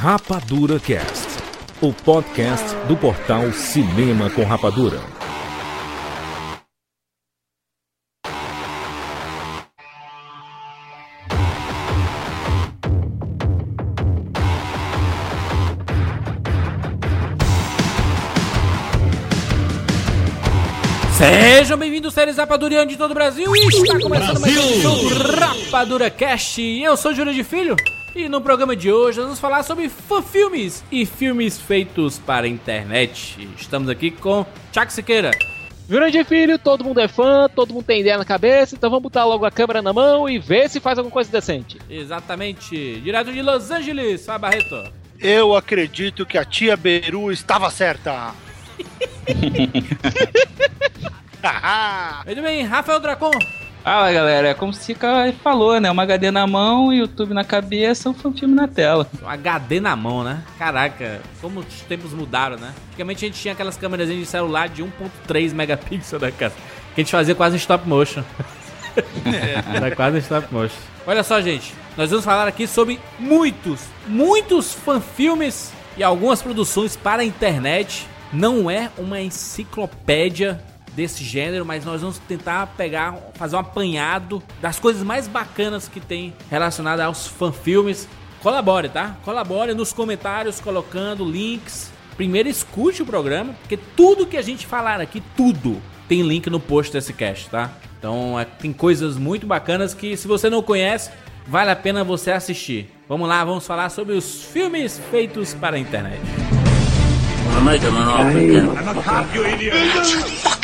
Rapadura Cast, o podcast do portal Cinema com Rapadura. Sejam bem-vindos, séries Rapadurianos de todo o Brasil. E está começando mais um show do Rapadura Cast. Eu sou Júlio de Filho. E no programa de hoje nós vamos falar sobre filmes e filmes feitos para a internet. Estamos aqui com Chuck Siqueira. Jurandir Filho, todo mundo é fã, todo mundo tem ideia na cabeça, então vamos botar logo a câmera na mão e ver se faz alguma coisa decente. Exatamente. Direto de Los Angeles, Fábio Barreto. Eu acredito que a tia Beru estava certa. Muito bem, Rafael Dracon. Fala galera, é como o Sica falou, né? Uma HD na mão, YouTube na cabeça, um filme na tela. Um HD na mão, né? Caraca, como os tempos mudaram, né? Antigamente a gente tinha aquelas câmeras de celular de 1.3 megapixels, né, cara? Que a gente fazia quase stop motion. Era quase stop motion. Olha só, gente, nós vamos falar aqui sobre muitos, muitos fanfilmes e algumas produções para a internet. Não é uma enciclopédia desse gênero, mas nós vamos tentar pegar, fazer um apanhado das coisas mais bacanas que tem relacionada aos fanfilmes. Colabore, tá? Colabore nos comentários colocando links. Primeiro escute o programa, porque tudo que a gente falar aqui, tudo tem link no post desse cast, tá? Então é, tem coisas muito bacanas que se você não conhece, vale a pena você assistir. Vamos lá, vamos falar sobre os filmes feitos para a internet. I'm making an offer again. I'm a cop, you idiot.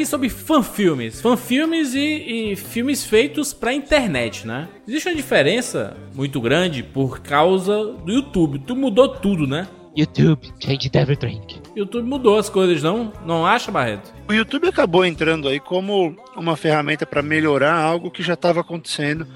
Aqui sobre fanfilmes. Fanfilmes e, e filmes feitos pra internet, né? Existe uma diferença muito grande por causa do YouTube. Tu mudou tudo, né? YouTube, changed everything. YouTube mudou as coisas, não? Não acha, Barreto? O YouTube acabou entrando aí como uma ferramenta para melhorar algo que já estava acontecendo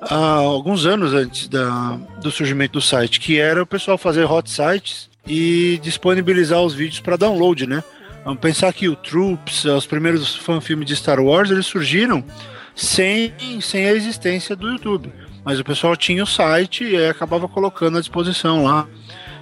há alguns anos antes da, do surgimento do site, que era o pessoal fazer hot sites e disponibilizar os vídeos para download, né? Vamos pensar que o Troops, os primeiros fanfilmes de Star Wars, eles surgiram sem, sem a existência do YouTube. Mas o pessoal tinha o site e acabava colocando à disposição lá.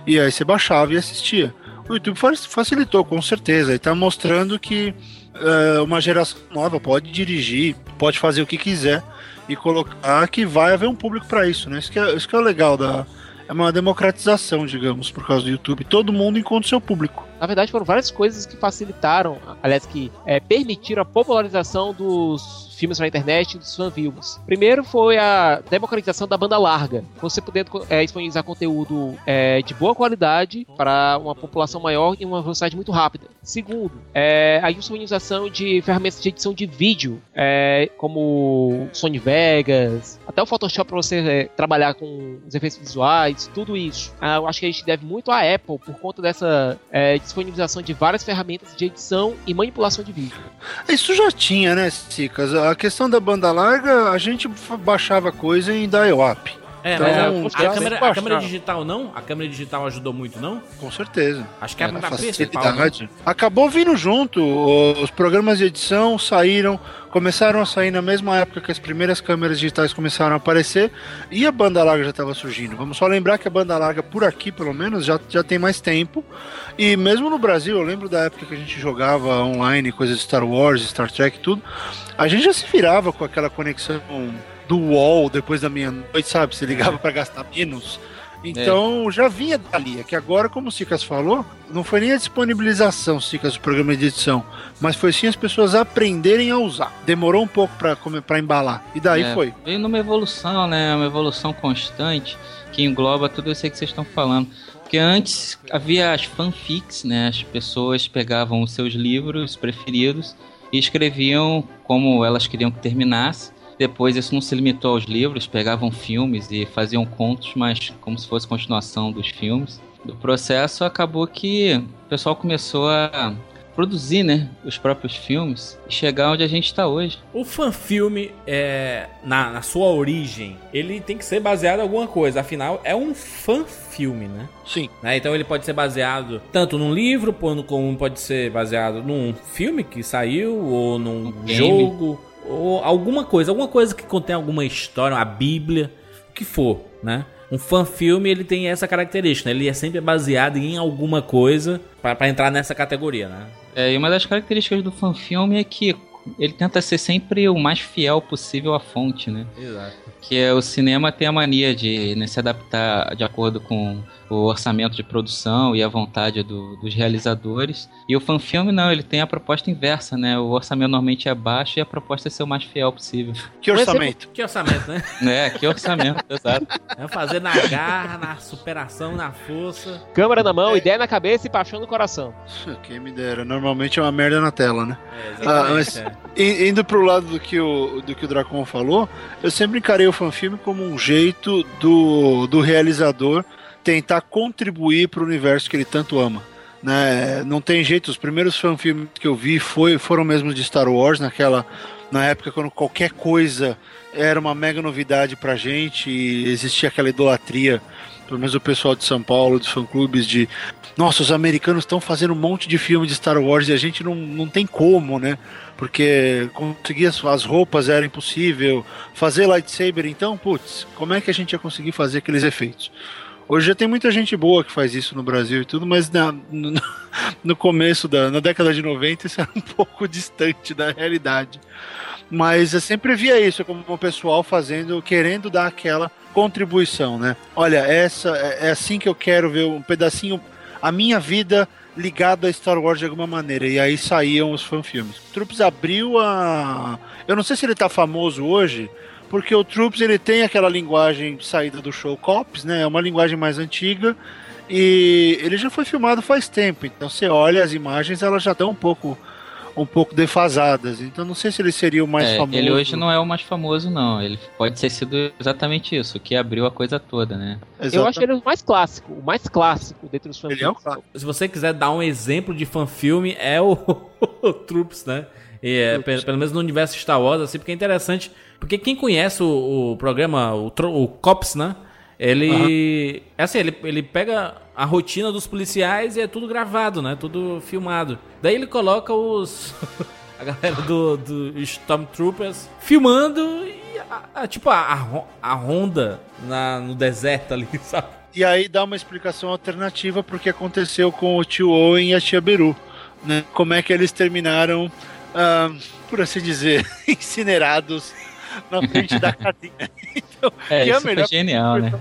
E aí você baixava e assistia. O YouTube fa- facilitou, com certeza. E tá mostrando que é, uma geração nova pode dirigir, pode fazer o que quiser e colocar que vai haver um público para isso, né? Isso que, é, isso que é o legal da. É uma democratização, digamos, por causa do YouTube. Todo mundo encontra o seu público. Na verdade, foram várias coisas que facilitaram, aliás, que é, permitiram a popularização dos filmes na internet e dos fanfilmes. Primeiro foi a democratização da banda larga, você podendo é, disponibilizar conteúdo é, de boa qualidade para uma população maior e uma velocidade muito rápida. Segundo, é, a disponibilização de ferramentas de edição de vídeo, é, como Sony Vegas, até o Photoshop para você é, trabalhar com os efeitos visuais, tudo isso. Ah, eu acho que a gente deve muito à Apple por conta dessa é, disponibilização de várias ferramentas de edição e manipulação de vídeo. Isso já tinha, né, Cicas? A questão da banda larga, a gente baixava coisa em dial-up. É, Então, mas a, os a câmera, a câmera digital não? A câmera digital ajudou muito, não? Com certeza. Acho que é a Era a principal. né? Acabou vindo junto. Os programas de edição saíram, começaram a sair na mesma época que as primeiras câmeras digitais começaram a aparecer e a banda larga já estava surgindo. Vamos só lembrar que a banda larga, por aqui pelo menos, já, já tem mais tempo. E mesmo no Brasil, eu lembro da época que a gente jogava online, coisas de Star Wars, Star Trek e tudo. A gente já se virava com aquela conexão do UOL depois da meia-noite, sabe? Se ligava para gastar menos. Então já vinha dali. É que agora, como o Cicas falou, não foi nem a disponibilização, Cicas, do programa de edição, mas foi sim as pessoas aprenderem a usar. Demorou um pouco para embalar. E daí É, foi. Veio numa evolução, né? Uma evolução constante que engloba tudo isso que vocês estão falando. Porque antes havia as fanfics, né? As pessoas pegavam os seus livros preferidos e escreviam como elas queriam que terminasse. Depois isso não se limitou aos livros, pegavam filmes e faziam contos, mas como se fosse continuação dos filmes. Do processo acabou que o pessoal começou a produzir, né, os próprios filmes e chegar onde a gente está hoje. O fanfilme, é, na, na sua origem, ele tem que ser baseado em alguma coisa. Afinal, é um fanfilme, né? Sim. Né? Então ele pode ser baseado tanto num livro, quanto como pode ser baseado num filme que saiu, ou num game. jogo, ou alguma coisa, alguma coisa que contém alguma história, uma bíblia, o que for, né? Um fanfilme ele tem essa característica, né? ele é sempre baseado em alguma coisa para entrar nessa categoria, né? É, e uma das características do fanfilme é que ele tenta ser sempre o mais fiel possível à fonte, né? Exato. Que é o cinema tem a mania de né, se adaptar de acordo com o orçamento de produção e a vontade do- dos realizadores. E o fanfilme não, ele tem a proposta inversa, né? O orçamento normalmente é baixo e a proposta é ser o mais fiel possível. Que orçamento? Que orçamento, né? né? Que orçamento, exato. É fazer na garra, na superação, na força. Câmera na mão, ideia na cabeça e paixão no coração. Quem me dera. Normalmente é uma merda na tela, né? É, Ah, mas- é. I- Indo pro lado do que o, do que o Dracon falou, eu sempre encarei o fanfilme como um jeito do, do realizador tentar contribuir para o universo que ele tanto ama. Né? Não tem jeito, os primeiros fanfilmes que eu vi foi, foram mesmo de Star Wars, naquela, na época quando qualquer coisa era uma mega novidade pra gente e existia aquela idolatria, pelo menos o pessoal de São Paulo, dos fã-clubes, de nossa, os americanos estão fazendo um monte de filme de Star Wars e a gente não, não tem como, né? Porque conseguir as, as roupas era impossível, fazer lightsaber, então, putz, como é que a gente ia conseguir fazer aqueles efeitos? Hoje já tem muita gente boa que faz isso no Brasil e tudo, mas na- no, no começo da na década de 90 isso era um pouco distante da realidade. Mas eu sempre via isso como o pessoal fazendo, querendo dar aquela contribuição, né? Olha, essa é é assim que eu quero ver um pedacinho a minha vida ligada a Star Wars de alguma maneira. E aí saíam os fanfilmes. Troops abriu a. Eu não sei se ele tá famoso hoje, porque o Troops ele tem aquela linguagem saída do show Cops, né? É uma linguagem mais antiga. E ele já foi filmado faz tempo. Então você olha as imagens, elas já estão um pouco. Um pouco defasadas, então não sei se ele seria o mais É, famoso. ele hoje não é o mais famoso, não. Ele pode ter sido exatamente isso, que abriu a coisa toda, né? Eu acho ele o mais clássico, o mais clássico dentre os Ele é fanfilmes. clássico. Se você quiser dar um exemplo de fanfilme, é o, o Troops, né? E é, pelo, pelo menos no universo Star Wars, assim, porque é interessante. Porque quem conhece o, o programa, o, o Cops, né? Ele. É assim, ele, ele pega a rotina dos policiais e é tudo gravado, né? Tudo filmado. Daí ele coloca os. A galera do, do Stormtroopers filmando e a, a- tipo a, a ronda na, no deserto ali, sabe? E aí dá uma explicação alternativa pro que aconteceu com o tio Owen e a tia Beru. Né? Como é que eles terminaram, ah, por assim dizer, incinerados na frente da cadeia. Então, É, é isso foi genial, né?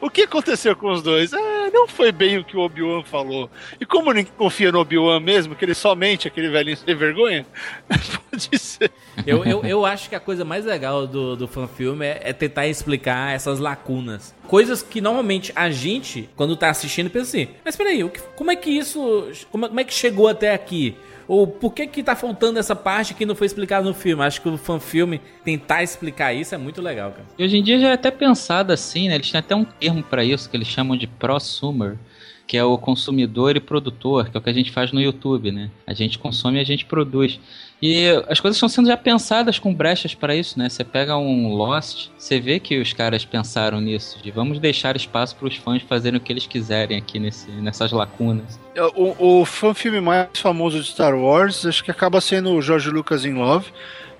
O que aconteceu com os dois? É, não foi bem o que o Obi-Wan falou. E como ninguém confia no Obi-Wan mesmo, que ele somente aquele velhinho sem vergonha, pode ser. Eu, eu, eu acho que a coisa mais legal do, do fanfilme é, é tentar explicar essas lacunas. Coisas que normalmente a gente, quando tá assistindo, pensa assim: mas peraí, o que- como é que isso. Como, é- como é que chegou até aqui? Ou por que que tá faltando essa parte que não foi explicada no filme? Acho que o fanfilme tentar explicar isso é muito legal, cara. E hoje em dia já é até pensado assim, né? Eles têm até um termo pra isso que eles chamam de prosumer, que é o consumidor e produtor, que é o que a gente faz no YouTube, né? A gente consome e a gente produz. E as coisas estão sendo já pensadas com brechas para isso, né? Você pega um Lost, você vê que os caras pensaram nisso, de vamos deixar espaço para os fãs fazerem o que eles quiserem aqui nesse, nessas lacunas. O, o fanfilme mais famoso de Star Wars, acho que acaba sendo o George Lucas in Love,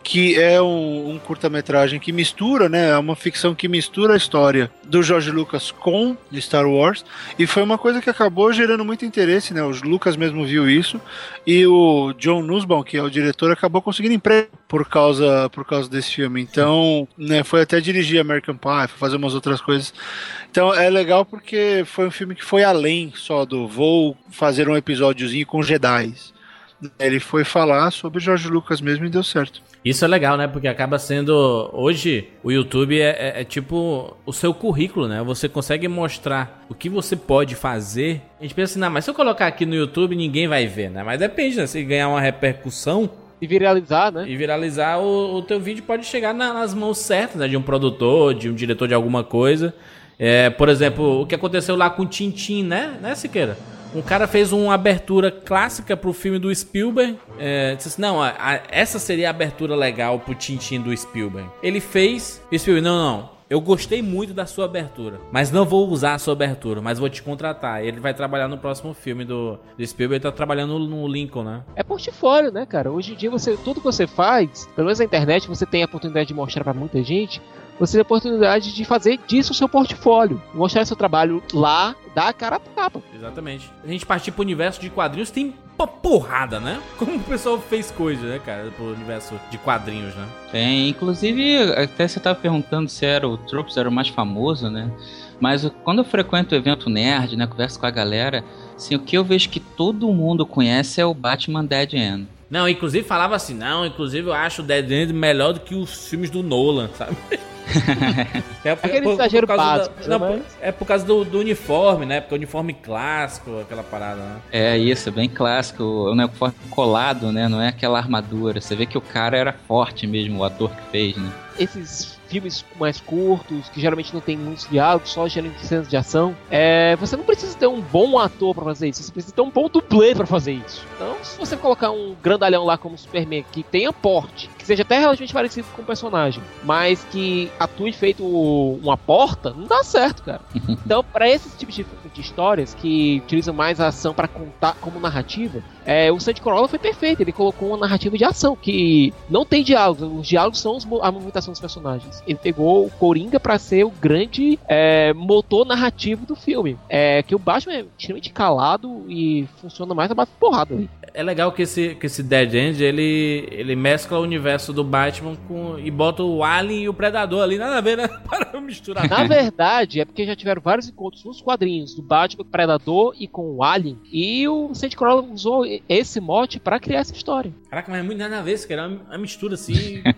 que é um, um curta-metragem que mistura, né? É uma ficção que mistura a história do George Lucas com Star Wars. E foi uma coisa que acabou gerando muito interesse, né? O Lucas mesmo viu isso. E o John Nussbaum, que é o diretor, acabou conseguindo emprego por causa, por causa desse filme. Então, né, foi até dirigir American Pie, foi fazer umas outras coisas. Então é legal porque foi um filme que foi além só do vou fazer um episódiozinho com Jedi. Ele foi falar sobre George Lucas mesmo e deu certo. Isso é legal, né? Porque acaba sendo. Hoje, o YouTube é, é- é tipo o seu currículo, né? Você consegue mostrar o que você pode fazer. A gente pensa assim, não, mas se eu colocar aqui no YouTube, ninguém vai ver, né? Mas depende, né? Se ganhar uma repercussão, E viralizar, né? e viralizar, o, o teu vídeo pode chegar na- nas mãos certas, né? De um produtor, de um diretor de alguma coisa. É, por exemplo, o que aconteceu lá com o Tintin, né? Né, Siqueira? Um cara fez uma abertura clássica pro filme do Spielberg. É, disse assim, não, a- a- essa seria a abertura legal pro Tintin do Spielberg. Ele fez. Spielberg, não, não. Eu gostei muito da sua abertura, mas não vou usar a sua abertura, mas vou te contratar. Ele vai trabalhar no próximo filme do, do Spielberg, tá trabalhando no Lincoln, né? É portfólio, né, cara? Hoje em dia, você, tudo que você faz, pelo menos na internet, você tem a oportunidade de mostrar pra muita gente. Você tem a oportunidade de fazer disso o seu portfólio. Mostrar seu trabalho lá, dar a cara a tapa. Exatamente. A gente partir pro universo de quadrinhos tem uma porrada, né? Como o pessoal fez coisa, né, cara, pro universo de quadrinhos, né? Tem, inclusive, até você tava perguntando se era o Tropes era o mais famoso, né? Mas quando eu frequento o evento nerd, né, converso com a galera, assim, o que eu vejo que todo mundo conhece é o Batman Dead End. Não, inclusive falava assim, não, inclusive eu acho o Dead End melhor do que os filmes do Nolan, sabe? É por- Aquele por- por exagero causa básico, da- não, né, por- é por causa do, do uniforme, né? Porque o uniforme clássico, aquela parada, né? É isso, é bem clássico, o uniforme colado, né? Não é aquela armadura. Você vê que o cara era forte mesmo, o ator que fez, né? Esses filmes mais curtos, que geralmente não tem muitos diálogos, só geralmente cenas de ação, é, você não precisa ter um bom ator pra fazer isso, você precisa ter um bom dublê pra fazer isso. Então, se você colocar um grandalhão lá como Superman, que tenha porte, seja até relativamente parecido com o personagem, mas que atue feito uma porta, não dá certo, cara. Então, pra esses tipos de, de histórias que utilizam mais a ação pra contar como narrativa, é, o Sandy Corolla foi perfeito. Ele colocou uma narrativa de ação que não tem diálogos. Os diálogos são a movimentação dos personagens. Ele pegou o Coringa pra ser o grande é, motor narrativo do filme. É que o Batman é extremamente calado e funciona mais a base de porrada ali. É legal que esse, que esse Dead End, ele, ele mescla o universo do Batman com, e bota o Alien e o Predador ali, nada a ver, né? Para misturar. Na verdade, é porque já tiveram vários encontros nos quadrinhos do Batman com o Predador e com o Alien. E o Sandy Corolla usou esse mote pra criar essa história. Caraca, mas é muito nada a ver, isso, cara. É uma- uma mistura assim.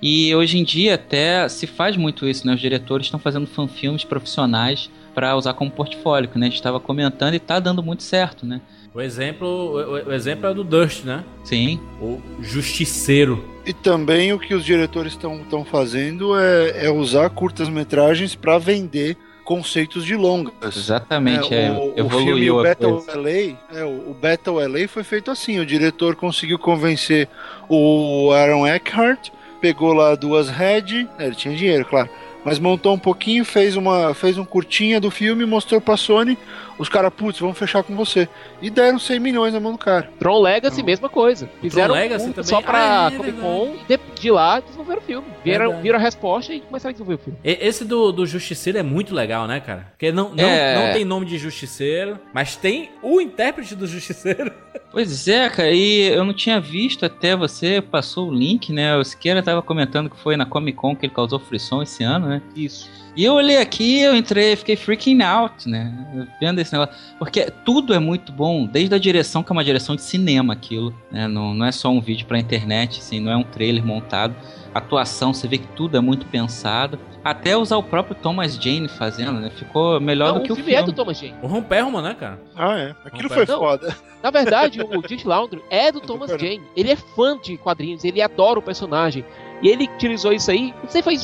E hoje em dia até se faz muito isso, né? Os diretores estão fazendo fanfilmes profissionais para usar como portfólio, que né? a gente estava comentando e tá dando muito certo, né? o exemplo, o, o exemplo é o do Dust, né? Sim. O Justiceiro. E também o que os diretores estão fazendo é, é usar curtas-metragens para vender conceitos de longas. Exatamente, é, o, o filme o Battle coisa. LA, é, o, o Battle LA foi feito assim, o diretor conseguiu convencer o Aaron Eckhart, pegou lá duas head, né, ele tinha dinheiro, claro, mas montou um pouquinho, fez uma fez um curtinha do filme, mostrou pra Sony, os caras, putz, vamos fechar com você. E deram 100 milhões na mão do cara. Tron Legacy, mesma coisa. Fizeram um Legacy curta também? só pra Ah, é Comic Con e de, de lá desenvolveram o filme. Viram, Verdade. viram a resposta e começaram a desenvolver o filme. E- Esse do, do Justiceiro é muito legal, né, cara? Porque não, não, É. não tem nome de Justiceiro, mas tem o intérprete do Justiceiro. Pois é, cara, e eu não tinha visto até você passou o link, né? O Siqueira tava comentando que foi na Comic Con que ele causou frição esse ano, né? Isso. E eu olhei aqui, eu entrei, fiquei freaking out, né? Vendo esse negócio. Porque tudo é muito bom, desde a direção, que é uma direção de cinema aquilo, né? Não, não é só um vídeo pra internet, assim, não é um trailer montado. Atuação, você vê que tudo é muito pensado. Até usar o próprio Thomas Jane fazendo, né? Ficou melhor Não, do que o o filme filme. é do Thomas Jane. O Ron Perlman, né, cara? Ah, é. Aquilo foi não. foda. Na verdade, o Dick Laundry é do Thomas Pera. Jane. Ele é fã de quadrinhos, ele adora o personagem. E ele utilizou isso aí. Não sei, foi,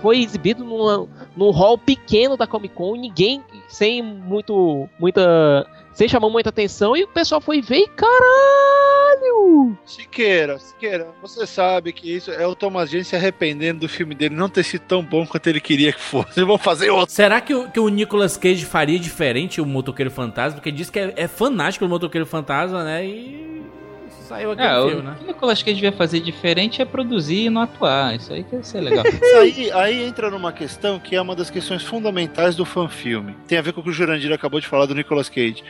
foi exibido numa, num hall pequeno da Comic Con, ninguém, sem muito. muita. sem chamar muita atenção, e o pessoal foi ver e caralho! Siqueira, Siqueira, você sabe que isso é o Thomas Jane se arrependendo do filme dele não ter sido tão bom quanto ele queria que fosse. Vão fazer outro. Será que o, que o Nicolas Cage faria diferente o Motoqueiro Fantasma? Porque diz que é, é fanático do Motoqueiro Fantasma, né? E saiu aquele É, filme, o né? que o Nicolas Cage devia fazer diferente é produzir e não atuar. Isso aí que ia ser legal. Isso aí, aí entra numa questão que é uma das questões fundamentais do fanfilme. Tem a ver com o que o Jurandir acabou de falar do Nicolas Cage.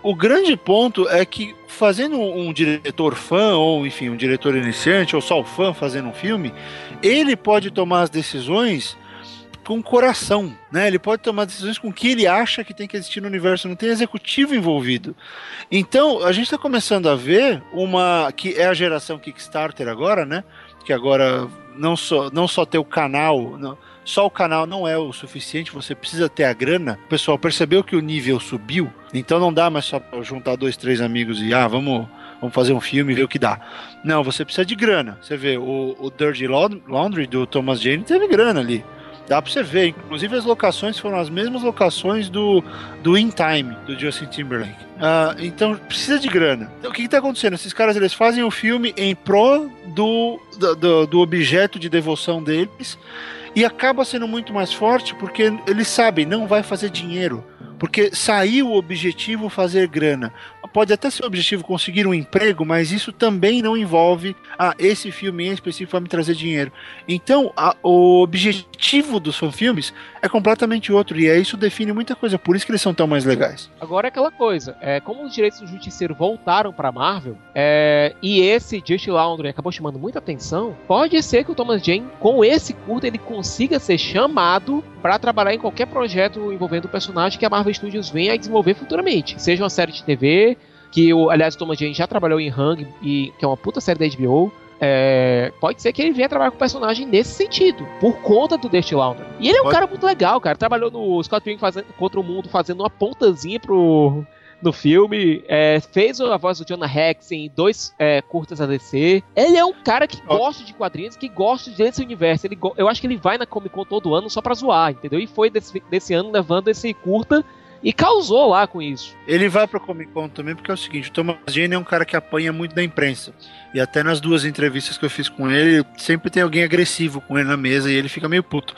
O grande ponto é que fazendo um diretor fã, ou enfim, um diretor iniciante, ou só o fã fazendo um filme, ele pode tomar as decisões com coração, né? Ele pode tomar decisões com o que ele acha que tem que existir no universo, não tem executivo envolvido. Então, a gente está começando a ver uma que é a geração Kickstarter agora, né? Que agora não só não só ter o canal, não- só o canal não é o suficiente, você precisa ter a grana. O pessoal percebeu que o nível subiu, então não dá mais só juntar dois, três amigos e ah, vamos vamos fazer um filme e ver o que dá. Não, você precisa de grana. Você vê, o, o Dirty Laundry do Thomas Jane teve grana ali. Dá pra você ver, inclusive as locações foram as mesmas locações do, do In Time, do Justin Timberlake. Ah, então precisa de grana. Então, o que, que tá acontecendo? Esses caras eles fazem o filme em prol do, do, do objeto de devoção deles e acaba sendo muito mais forte porque eles sabem, não vai fazer dinheiro. Porque saiu o objetivo fazer grana. Pode até ser o objetivo conseguir um emprego, mas isso também não envolve ah, esse filme em específico vai me trazer dinheiro. Então, a- o objetivo dos fanfilmes é completamente outro, e aí isso define muita coisa, por isso que eles são tão mais legais. Agora é aquela coisa, é, como os direitos do Justiceiro voltaram pra Marvel, é, e esse Just Laundry acabou chamando muita atenção, pode ser que o Thomas Jane, com esse curto, ele consiga ser chamado pra trabalhar em qualquer projeto envolvendo o personagem que a Marvel Studios venha a desenvolver futuramente. Seja uma série de TV, que aliás, o Thomas Jane já trabalhou em Hang, e, que é uma puta série da HBO, é, pode ser que ele venha trabalhar com o personagem nesse sentido, por conta do Dusty Laundry. E ele é um Pode- cara muito legal, cara. Trabalhou no Scott Pilgrim fazendo contra o mundo, fazendo uma pontazinha pro no filme, é, fez a voz do Jonah Rex em dois é, curtas ADC. Ele é um cara que gosta de quadrinhos, que gosta desse universo. Ele eu acho que ele vai na Comic Con todo ano só pra zoar, entendeu? E foi desse, desse ano levando esse curta e causou lá com isso. Ele vai pra Comic Con também porque é o seguinte, o Thomas Jane é um cara que apanha muito da imprensa. E até nas duas entrevistas que eu fiz com ele, sempre tem alguém agressivo com ele na mesa e ele fica meio puto.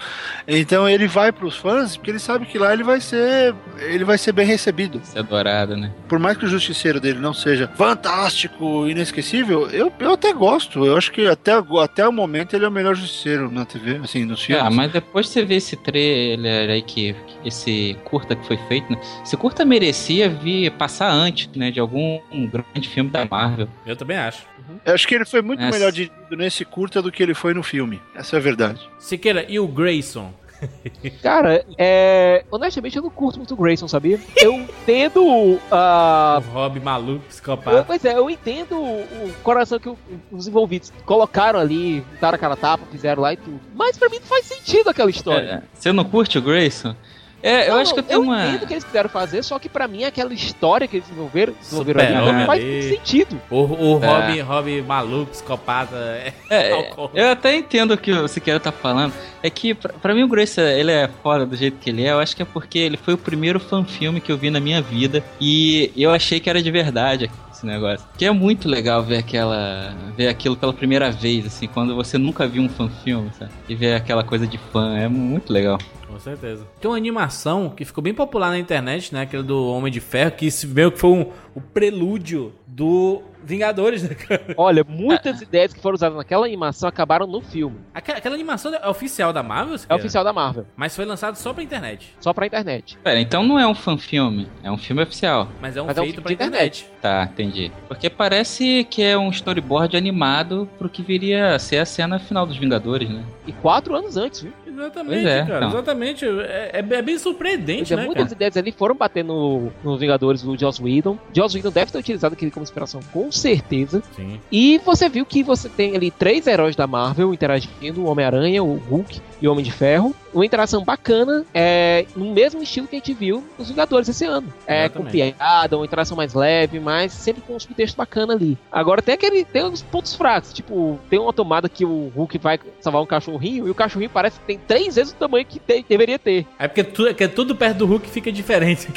Então ele vai pros fãs porque ele sabe que lá ele vai ser, ele vai ser bem recebido. Ser adorado, né? Por mais que o justiceiro dele não seja fantástico, inesquecível, eu, eu até gosto. Eu acho que até, até o momento ele é o melhor justiceiro na TV, assim, nos filmes. Ah, mas depois você vê esse trailer aí que esse curta que foi feito, né? Esse curta merecia vir passar antes, né, de algum um grande filme da Marvel. Eu também acho. Eu acho que ele foi muito Essa- melhor dirigido nesse curta do que ele foi no filme. Essa é a verdade. Siqueira, e o Grayson? Cara, é, honestamente eu não curto muito o Grayson, sabia? Eu entendo O a Rob maluco, Eu- psicopata. pois é, eu entendo o, o coração que o- os envolvidos colocaram ali, daram a cara a tapa, fizeram lá e tudo. Mas pra mim não faz sentido aquela história. É, você não curte o Grayson? É, eu Não, acho que eu tenho uma. entendo o que eles quiseram fazer, só que pra mim aquela história que eles desenvolveram, desenvolveram ali não faz muito sentido. O, o É. Rob, Rob maluco, psicopata. É, É, álcool. eu até entendo o que o Siqueira tá falando. É que, pra, pra mim, o Grayson, ele é foda do jeito que ele é. Eu acho que é porque ele foi o primeiro fanfilme que eu vi na minha vida. E eu achei que era de verdade esse negócio. Que é muito legal ver aquela. ver aquilo pela primeira vez, assim, quando você nunca viu um fanfilme, sabe? E ver aquela coisa de fã. É muito legal. Com certeza. Tem uma animação que ficou bem popular na internet, né? Aquele do Homem de Ferro, que isso meio que foi um, o prelúdio do Vingadores, né, cara? Olha, muitas ideias que foram usadas naquela animação acabaram no filme. Aquela, aquela animação é oficial da Marvel? É oficial da Marvel, Mas foi lançado só pra internet. só pra internet. Pera, então não é um fanfilme, é um filme oficial. Mas é um Mas é um feito filme pra de internet. Tá, entendi. Porque parece que é um storyboard animado pro que viria a ser a cena final dos Vingadores, né? E quatro anos antes, viu? Exatamente, é, cara. então. Exatamente. É, é- é bem surpreendente, Pois é, né, muitas cara? ideias ali foram bater no, nos Vingadores do Joss Whedon. Joss Whedon deve ter utilizado aquele como inspiração, com certeza. Sim. E você viu que você tem ali três heróis da Marvel interagindo: o Homem-Aranha, o Hulk e Homem de Ferro. Uma interação bacana, é, no mesmo estilo que a gente viu nos Vingadores esse ano. É, com Exatamente. piada, uma interação mais leve, mas sempre com um subtexto bacana ali. Agora tem aquele. Tem uns pontos fracos, tipo, tem uma tomada que o Hulk vai salvar um cachorrinho e o cachorrinho parece que tem três vezes o tamanho que tem- deveria ter. É porque tu, é que tudo perto do Hulk fica diferente.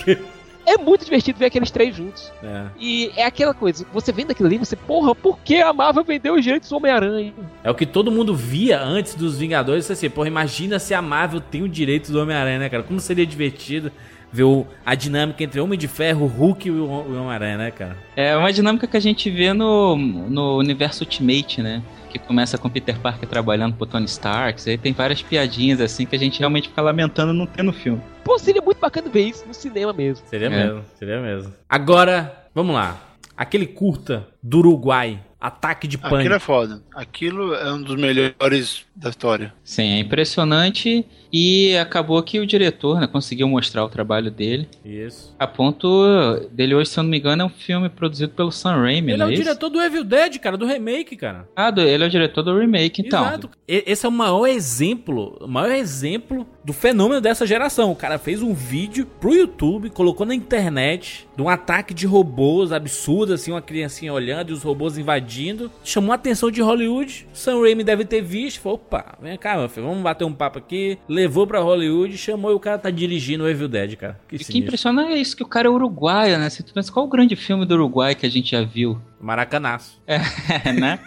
É muito divertido ver aqueles três juntos. É. E é aquela coisa, você vendo aquilo ali, você, porra, por que a Marvel vendeu os direitos do Homem-Aranha? É o que todo mundo via antes dos Vingadores. Assim, porra, imagina se a Marvel tem o direito do Homem-Aranha, né, cara? Como seria divertido ver o- a dinâmica entre Homem de Ferro, o Hulk e o, o Homem-Aranha, né, cara? É uma dinâmica que a gente vê no, no universo Ultimate, né? Que começa com Peter Parker trabalhando pro Tony Stark. Aí tem várias piadinhas assim que a gente realmente fica lamentando não ter no filme. Pô, seria muito bacana ver isso no cinema mesmo. Seria É. mesmo, seria mesmo. Agora, vamos lá. Aquele curta do Uruguai, Ataque de Aquilo é pânico. foda. Aquilo é um dos melhores da história. Sim, é impressionante e acabou que o diretor né, conseguiu mostrar o trabalho dele. Isso. A ponto dele hoje, se eu não me engano, é um filme produzido pelo Sam Raimi, Ele é não o isso? diretor do Evil Dead, cara, do remake, cara. Ah, do- ele é o diretor do remake, então. Exato. Esse é o maior exemplo, o maior exemplo do fenômeno dessa geração. O cara fez um vídeo pro YouTube, colocou na internet de um ataque de robôs absurdo, assim, uma criancinha olhando e os robôs invadindo. Chamou a atenção de Hollywood. Sam Raimi deve ter visto. Falou, opa, vem cá, meu filho, vamos bater um papo aqui. Levou pra Hollywood, chamou e o cara tá dirigindo o Evil Dead, cara. Que E que impressiona é isso, que o cara é uruguaio, né? Você pensa, qual o grande filme do Uruguai que a gente já viu? Maracanaço. É, né?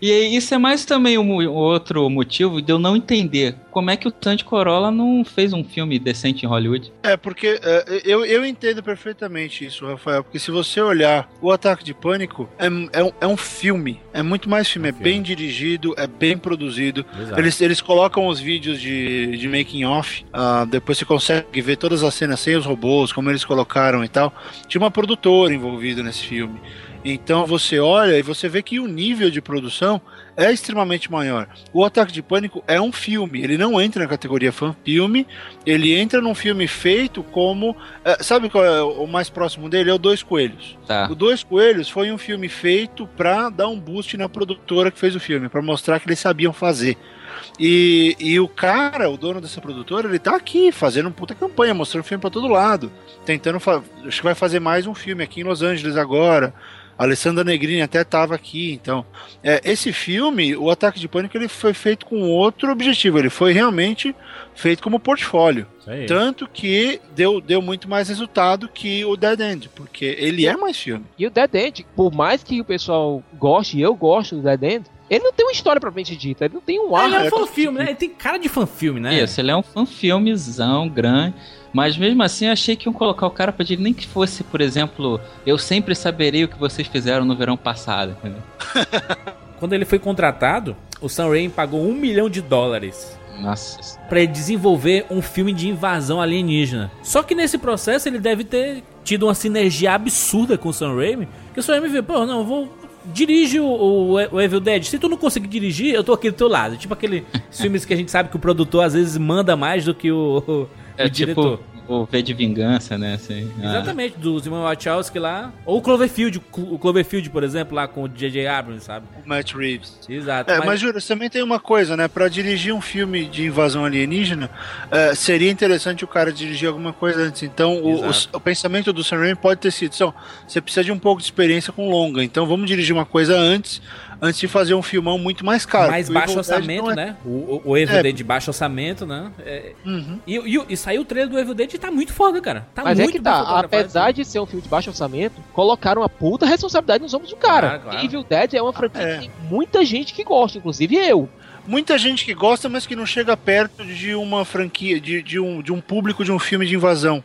E aí, isso é mais também um, outro motivo de eu não entender como é que o Tandy Corolla não fez um filme decente em Hollywood. É, porque é, eu, eu entendo perfeitamente isso, Rafael. Porque se você olhar o Ataque de Pânico, é, é, um, é um filme. É muito mais filme. É, filme. bem dirigido, é bem produzido. Exato. Eles, eles colocam os vídeos de, de making off. ah, depois você consegue ver todas as cenas sem os robôs, como eles colocaram e tal. Tinha uma produtora envolvida nesse filme. Então você olha e você vê que o nível de produção é extremamente maior. O Ataque de Pânico é um filme, ele não entra na categoria fan-filme, ele entra num filme feito como. eh, sabe qual é o mais próximo dele? É o Dois Coelhos. Tá. O Dois Coelhos foi um filme feito pra dar um boost na produtora que fez o filme, pra mostrar que eles sabiam fazer. E, e o cara, o dono dessa produtora, ele tá aqui fazendo uma puta campanha, mostrando filme pra todo lado. Tentando. Acho que vai fazer mais um filme aqui em Los Angeles agora. A Alessandra Negrini até tava aqui, então. É, esse filme, o Ataque de Pânico, ele foi feito com outro objetivo. Ele foi realmente feito como portfólio. Tanto que deu, deu muito mais resultado que o Dead End, porque ele é mais filme. E o Dead End, por mais que o pessoal goste, e eu gosto do Dead End, ele não tem uma história propriamente dita, ele não tem um ar. ele é um é fã-filme, né? Ele tem cara de fã-filme, né? Isso, ele é um fanfilmezão grande. Mas mesmo assim, eu achei que iam colocar o cara pra dizer nem que fosse, por exemplo, eu sempre saberei o que vocês fizeram no verão passado. entendeu? Quando ele foi contratado, o Sam Raimi pagou um milhão de dólares Nossa. pra ele desenvolver um filme de invasão alienígena. Só que nesse processo ele deve ter tido uma sinergia absurda com o Sam Raimi, que o Sam Raimi viu, pô, não, eu vou dirige o, o, o Evil Dead. Se tu não conseguir dirigir, eu tô aqui do teu lado. Tipo aquele filmes que a gente sabe que o produtor às vezes manda mais do que o, o, É o diretor. tipo o V de Vingança, né? Assim, ah. Exatamente, dos irmãos Wachowski lá. Ou o Cloverfield, o Cloverfield, por exemplo, lá com o J.J. Abrams, sabe? O Matt Reeves. Exato. É, mas, juro, também tem uma coisa, né? Pra dirigir um filme de invasão alienígena, é, seria interessante o cara dirigir alguma coisa antes. Então, o, o- o pensamento do Sam Raimi pode ter sido: "São, você precisa de um pouco de experiência com longa, então vamos dirigir uma coisa antes, antes de fazer um filmão muito mais caro. mais baixo orçamento, não é- né? O, o, o Evil É. Dead de baixo orçamento, né? É, Uhum. e, e, e saiu o trailer do Evil Dead e tá muito foda, cara. Tá Mas é muito que bem tá, apesar de ser um filme de baixo orçamento, colocaram uma puta responsabilidade nos ombros do cara. Claro, claro. Evil Dead é uma franquia É. que tem muita gente que gosta, inclusive eu. Muita gente que gosta, mas que não chega perto de uma franquia, de, de, um, de um público de um filme de invasão.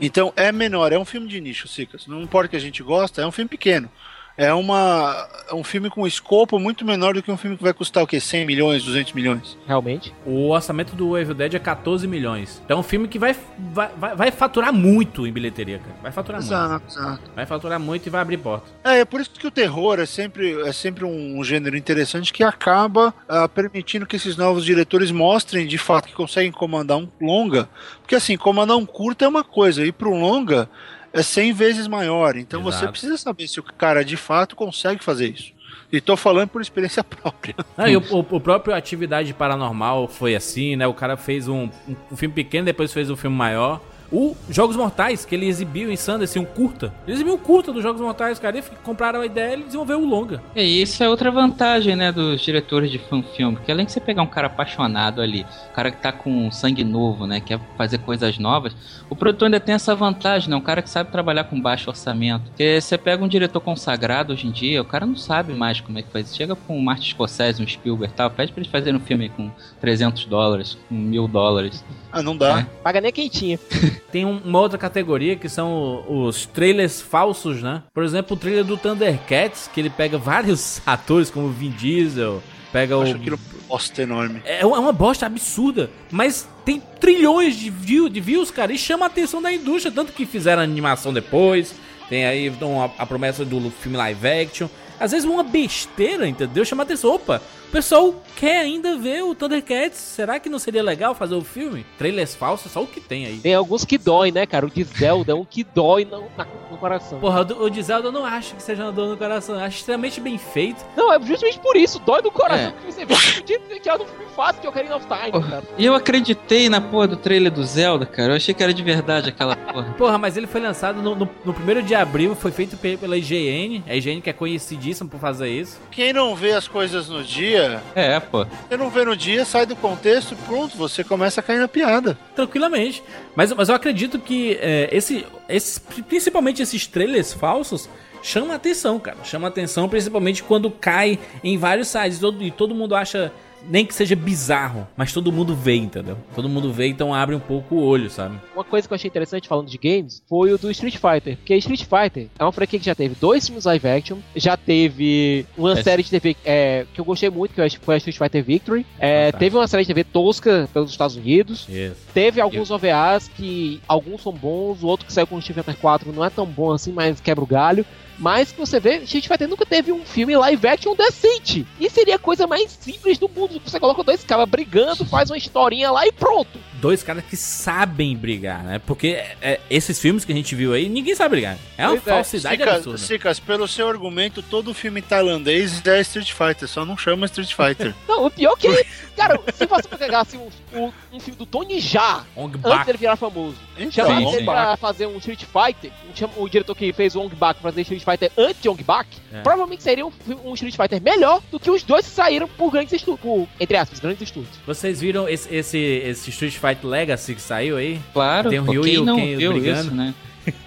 Então é menor, é um filme de nicho, Cicas. Não importa que a gente gosta, é um filme pequeno. É, uma, é um filme com escopo muito menor do que um filme que vai custar o quê? 100 milhões, 200 milhões? Realmente. O orçamento do Evil Dead é 14 milhões. Então é um filme que vai, vai, vai, vai faturar muito em bilheteria, cara. Vai faturar muito. Exato, exato. Vai faturar muito e vai abrir porta. É, é por isso que o terror é sempre, é sempre um gênero interessante que acaba ah, permitindo que esses novos diretores mostrem de fato que conseguem comandar um longa. Porque assim, comandar um curta é uma coisa, ir para um longa é 100 vezes maior. Então você Exato. precisa saber se o cara de fato consegue fazer isso. E tô falando por experiência própria. E o, o- o próprio Atividade Paranormal foi assim, né? O cara fez um- um filme pequeno, depois fez um filme maior. O Jogos Mortais, que ele exibiu em Sundance, um curta. Ele exibiu um curta dos Jogos Mortais, cara. E compraram a ideia e desenvolveu o longa. E isso é outra vantagem, né, dos diretores de fanfilme, porque além de você pegar um cara apaixonado ali, um cara que tá com sangue novo, né, quer fazer coisas novas, o produtor ainda tem essa vantagem, né, um cara que sabe trabalhar com baixo orçamento. Porque você pega um diretor consagrado hoje em dia, o cara não sabe mais como é que faz. Chega com um Martin Scorsese, um Spielberg e tal, pede pra eles fazerem um filme com 300 dólares, com mil dólares. Ah, não dá. É. Paga nem quem tinha. Tem um- uma outra categoria que são os trailers falsos, né? Por exemplo, o trailer do Thundercats, que ele pega vários atores, como o Vin Diesel, pega Eu o. acho aquilo bosta enorme. É uma é uma bosta absurda, mas tem trilhões de, view, de views, cara, e chama a atenção da indústria, tanto que fizeram animação depois, tem aí então, a, a promessa do filme live action. às vezes uma besteira, entendeu? Chama atenção. Opa, pessoal quer ainda ver o Thundercats. Será que não seria legal fazer o filme? Trailers falsos, só o que tem aí. Tem alguns que dói, né, cara? O de Zelda é um que dói no, no coração. Porra, o de Zelda eu não acho que seja uma dor no coração. Eu acho extremamente bem feito. Não, é justamente por isso, dói no coração. É. Porque você vê que que é um filme fácil de Ocarina of Time, cara. E eu acreditei na porra do trailer do Zelda, cara. Eu achei que era de verdade aquela porra. Porra, mas ele foi lançado no, no, no primeiro de abril, foi feito pe- pela IGN. A IGN que é conhecidíssima por fazer isso. Quem não vê as coisas no dia, É, pô. você não vê no dia, sai do contexto, pronto, você começa a cair na piada. Tranquilamente. Mas, mas eu acredito que é, esse, esses, principalmente esses trailers falsos chama atenção, cara. Chama atenção principalmente quando cai em vários sites e todo, e todo mundo acha, nem que seja bizarro, mas todo mundo vê, entendeu? Todo mundo vê, então abre um pouco o olho, sabe? Uma coisa que eu achei interessante falando de games foi o do Street Fighter. Porque Street Fighter é uma franquia que já teve dois filmes live action, já teve uma É. série de TV é, que eu gostei muito, que eu acho que foi a Street Fighter Victory. É, Ah, tá. Teve uma série de TV tosca pelos Estados Unidos. Isso. Teve alguns OVAs que alguns são bons, o outro que saiu com o Street Fighter 4 não é tão bom assim, mas quebra o galho. Mas que você vê, Street Fighter nunca teve um filme live action decente. E seria a coisa mais simples do mundo. Você coloca dois caras brigando, faz uma historinha lá e pronto. Dois caras que sabem brigar, né? Porque é, esses filmes que a gente viu aí, ninguém sabe brigar. É uma Pois é. falsidade Sicas, absurda. Sicas, pelo seu argumento, todo filme tailandês é Street Fighter, só não chama Street Fighter. Não, o pior que. Cara, se você pegasse um, um, um filme do Tony Jaa, Ong antes dele virar famoso, Então, chamasse ele pra fazer um Street Fighter, chama- o diretor que fez o Ong Bak pra fazer Street Fighter antes de Ong Bak, É. provavelmente seria um, um Street Fighter melhor do que os dois que saíram por grandes estúdios, por, entre aspas, grandes estúdios. Vocês viram esse, esse, esse Street Fighter Legacy que saiu aí? Claro, Tem o Ryu quem e o não Ken viu brigando. isso, né?